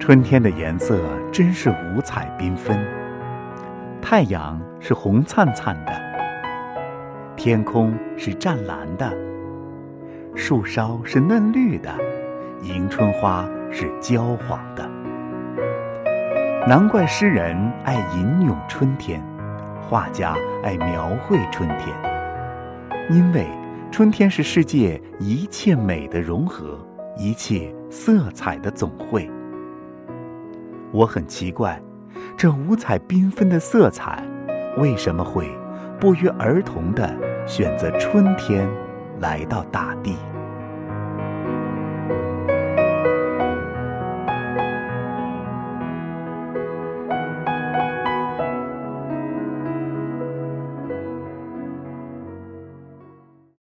春天的颜色真是五彩缤纷，太阳是红灿灿的，天空是湛蓝的，树梢是嫩绿的，迎春花是焦黄的。难怪诗人爱吟咏春天，画家爱描绘春天，因为春天是世界一切美的融合，一切色彩的总汇。我很奇怪，这五彩缤纷的色彩，为什么会不约而同地选择春天来到大地？